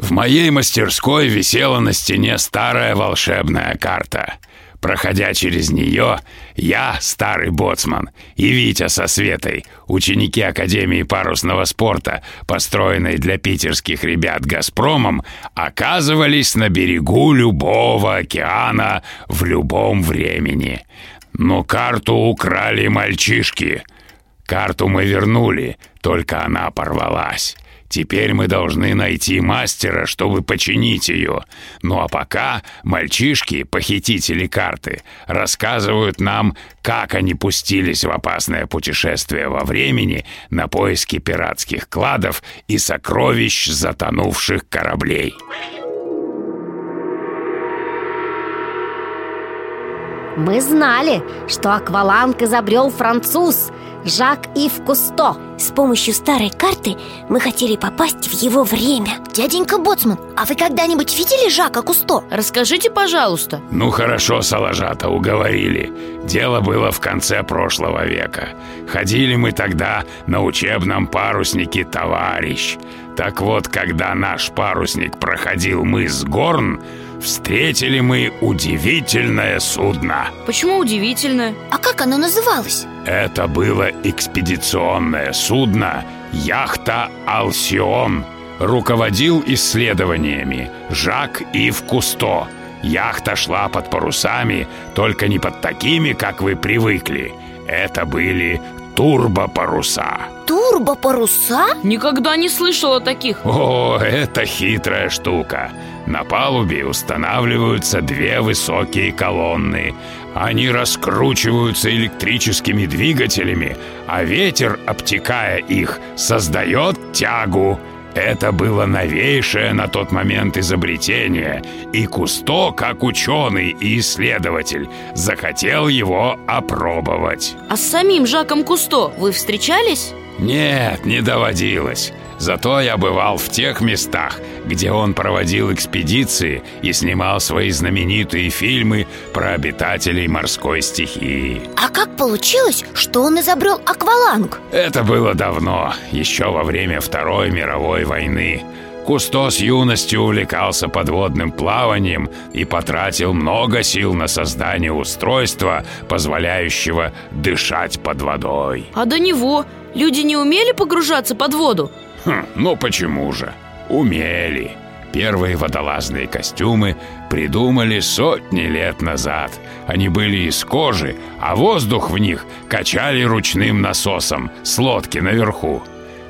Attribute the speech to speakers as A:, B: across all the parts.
A: В моей мастерской висела на стене старая волшебная карта. Проходя через нее, я, старый боцман, и Витя со Светой, ученики Академии парусного спорта, построенной для питерских ребят «Газпромом», оказывались на берегу любого океана в любом времени. Но карту украли мальчишки. Карту мы вернули, только она порвалась. Теперь мы должны найти мастера, чтобы починить ее. Ну а пока мальчишки, похитители карты, рассказывают нам, как они пустились в опасное путешествие во времени на поиски пиратских кладов и сокровищ затонувших кораблей.
B: Мы знали, что акваланг изобрел француз Жак Ив Кусто.
C: С помощью старой карты мы хотели попасть в его время.
D: Дяденька Боцман, а вы когда-нибудь видели Жака Кусто?
E: Расскажите, пожалуйста.
A: Ну хорошо, Салажата, уговорили. Дело было в конце прошлого века. Ходили мы тогда на учебном паруснике «Товарищ» Так вот, когда наш парусник проходил мыс Горн Встретили мы удивительное судно
E: Почему удивительное?
D: А как оно называлось?
A: Это было экспедиционное судно «Яхта Алсион». Руководил исследованиями Жак Ив Кусто. Яхта шла под парусами, только не под такими, как вы привыкли. Это были турбопаруса.
D: Турбопаруса?
E: Никогда не слышал о таких
A: О, это хитрая штука. На палубе устанавливаются две высокие колонны. Они раскручиваются электрическими двигателями, а ветер, обтекая их, создает тягу. Это было новейшее на тот момент изобретение, и Кусто, как ученый и исследователь, захотел его опробовать.
E: А с самим Жаком Кусто вы встречались?
A: Нет, не доводилось. Зато я бывал в тех местах, где он проводил экспедиции и снимал свои знаменитые фильмы про обитателей морской стихии.
D: А как получилось, что он изобрел акваланг?
A: Это было давно, еще во время Второй мировой войны. Кусто с юности увлекался подводным плаванием и потратил много сил на создание устройства, позволяющего дышать под водой.
E: А до него люди не умели погружаться под воду?
A: Хм, ну почему же? Умели. Первые водолазные костюмы придумали сотни лет назад. Они были из кожи, а воздух в них качали ручным насосом с лодки наверху.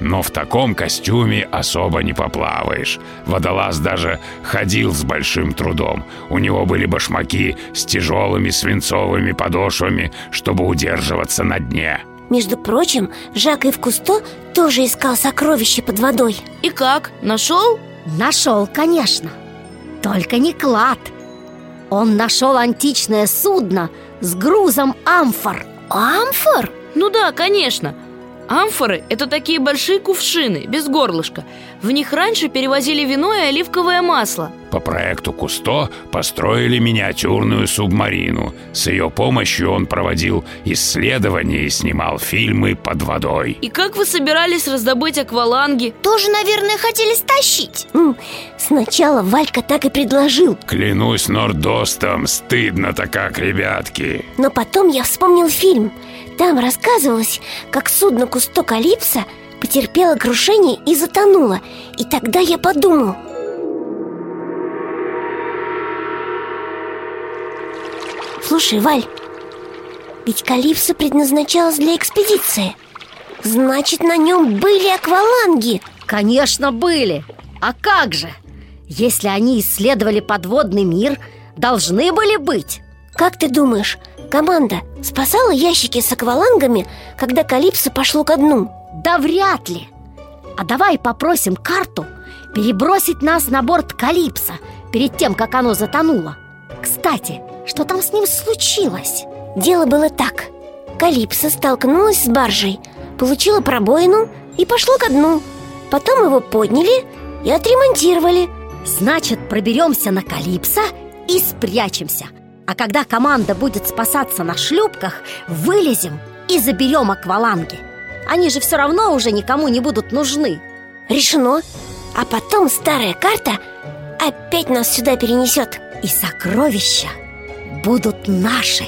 A: Но в таком костюме особо не поплаваешь. Водолаз даже ходил с большим трудом. У него были башмаки с тяжелыми свинцовыми подошвами, чтобы удерживаться на дне.
C: Между прочим, Жак Ив Кусто тоже искал сокровища под водой
E: И как? Нашел?
B: Нашел, конечно Только не клад Он нашел античное судно с грузом амфор
D: Амфор?
E: Ну да, конечно Амфоры – это такие большие кувшины, без горлышка В них раньше перевозили вино и оливковое масло
A: По проекту Кусто построили миниатюрную субмарину. С ее помощью он проводил исследования и снимал фильмы под водой.
E: И как вы собирались раздобыть акваланги?
D: Тоже, наверное, хотели стащить
C: Сначала Валька так и предложил
A: Клянусь Нордостом, стыдно-то как, ребятки.
C: Но потом я вспомнил фильм там рассказывалось, как судно Кусто Калипсо потерпело крушение и затонуло. И тогда я подумал Слушай, Валь, ведь Калипсо предназначалась для экспедиции. Значит, на нем были акваланги
B: Конечно, были. А как же? Если они исследовали подводный мир, должны были быть.
C: Как ты думаешь, команда спасала ящики с аквалангами, когда Калипсо пошло ко дну?
B: Да вряд ли. А давай попросим карту перебросить нас на борт Калипса Перед тем, как оно затонуло. Кстати, что там с ним случилось?
C: Дело было так. Калипсо столкнулась с баржей Получила пробоину и пошло ко дну. Потом его подняли и отремонтировали.
B: Значит, проберемся на Калипсо и спрячемся А когда команда будет спасаться на шлюпках Вылезем и заберем акваланги. Они же все равно уже никому не будут нужны.
C: Решено. А потом старая карта опять нас сюда перенесет
B: И сокровища будут наши.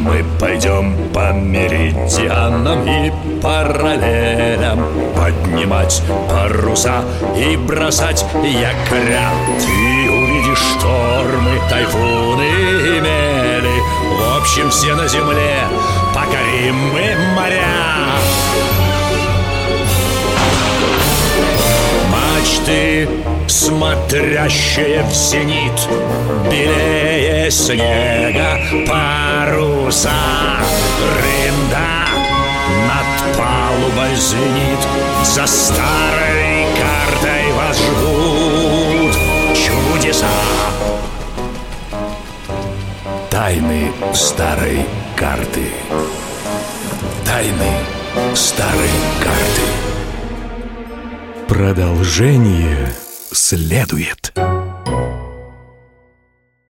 F: Мы пойдем по меридианам и параллелям Поднимать паруса и бросать якоря Ты увидишь штормы, тайфуны и мели. В общем, все на земле покорим мы моря. Мачты, смотрящие в зенит Белее снега паруса палубой звенит За старой картой вас ждут чудеса. Тайны старой карты. Тайны старой карты. Продолжение следует.